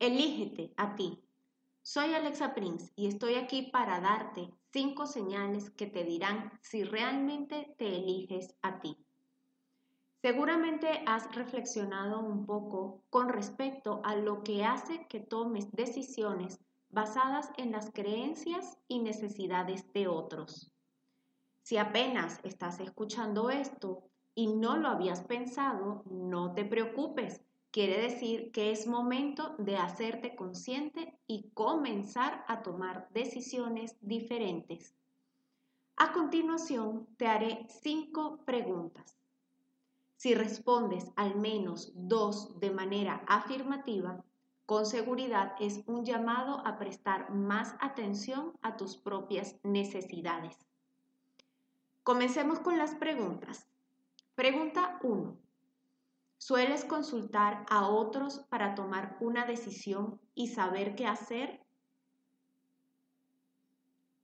Elígete a ti. Soy Alexa Prince y estoy aquí para darte cinco señales que te dirán si realmente te eliges a ti. Seguramente has reflexionado un poco con respecto a lo que hace que tomes decisiones basadas en las creencias y necesidades de otros. Si apenas estás escuchando esto y no lo habías pensado, no te preocupes. Quiere decir que es momento de hacerte consciente y comenzar a tomar decisiones diferentes. A continuación, te haré cinco preguntas. Si respondes al menos dos de manera afirmativa, con seguridad es un llamado a prestar más atención a tus propias necesidades. Comencemos con las preguntas. Pregunta 1. ¿Sueles consultar a otros para tomar una decisión y saber qué hacer?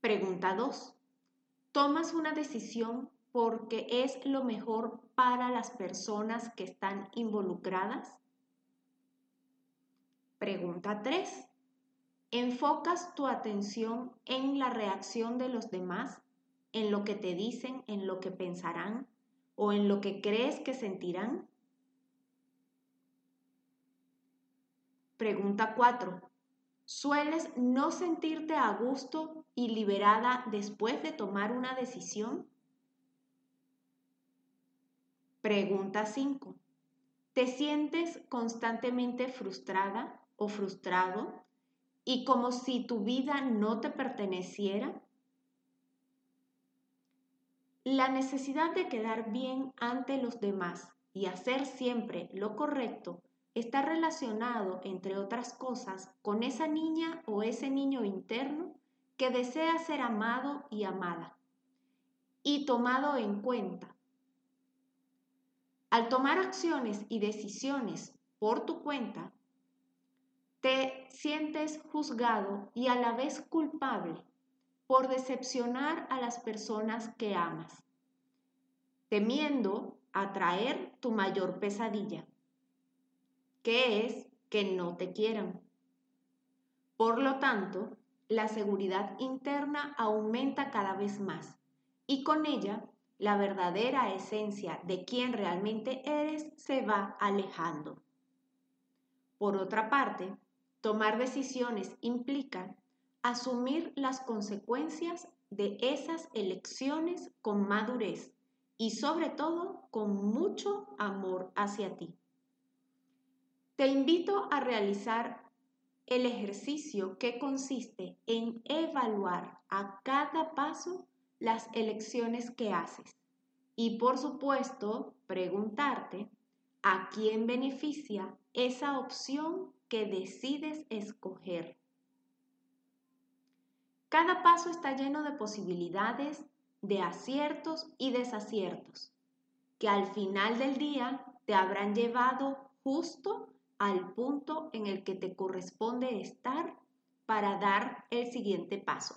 Pregunta 2. ¿Tomas una decisión porque es lo mejor para las personas que están involucradas? Pregunta 3. ¿Enfocas tu atención en la reacción de los demás, en lo que te dicen, en lo que pensarán? o en lo que crees que sentirán? Pregunta 4. ¿Sueles no sentirte a gusto y liberada después de tomar una decisión? Pregunta 5. ¿Te sientes constantemente frustrada o frustrado y como si tu vida no te perteneciera? La necesidad de quedar bien ante los demás y hacer siempre lo correcto está relacionado, entre otras cosas, con esa niña o ese niño interno que desea ser amado y amada y tomado en cuenta. Al tomar acciones y decisiones por tu cuenta, te sientes juzgado y a la vez culpable por decepcionar a las personas que amas, temiendo atraer tu mayor pesadilla, que es que no te quieran. Por lo tanto, la seguridad interna aumenta cada vez más y con ella la verdadera esencia de quien realmente eres se va alejando. Por otra parte, tomar decisiones implica asumir las consecuencias de esas elecciones con madurez y sobre todo con mucho amor hacia ti. Te invito a realizar el ejercicio que consiste en evaluar a cada paso las elecciones que haces y por supuesto preguntarte a quién beneficia esa opción que decides escoger. Cada paso está lleno de posibilidades, de aciertos y desaciertos, que al final del día te habrán llevado justo al punto en el que te corresponde estar para dar el siguiente paso.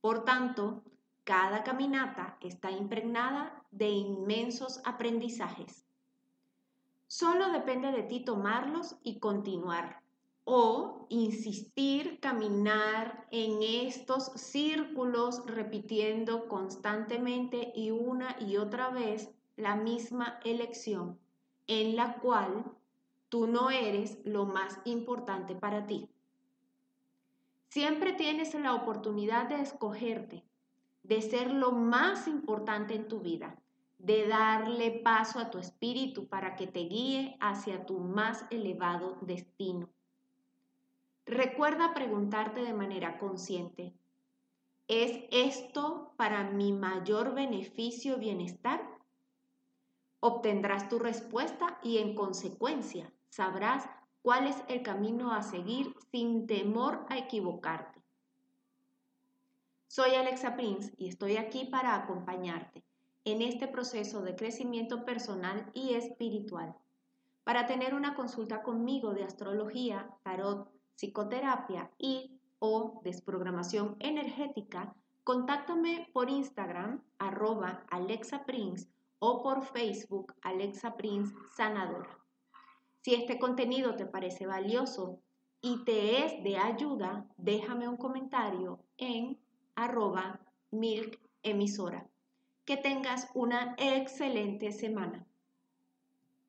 Por tanto, cada caminata está impregnada de inmensos aprendizajes. Solo depende de ti tomarlos y continuar o insistir, caminar en estos círculos repitiendo constantemente y una y otra vez la misma elección en la cual tú no eres lo más importante para ti. Siempre tienes la oportunidad de escogerte, de ser lo más importante en tu vida, de darle paso a tu espíritu para que te guíe hacia tu más elevado destino. Recuerda preguntarte de manera consciente, ¿es esto para mi mayor beneficio o bienestar? Obtendrás tu respuesta y en consecuencia sabrás cuál es el camino a seguir sin temor a equivocarte. Soy Alexa Prince y estoy aquí para acompañarte en este proceso de crecimiento personal y espiritual. Para tener una consulta conmigo de astrología, tarot, psicoterapia y o desprogramación energética, contáctame por Instagram arroba Alexa Prince o por Facebook Alexa Prince Sanadora. Si este contenido te parece valioso y te es de ayuda, déjame un comentario en arroba milk emisora. Que tengas una excelente semana.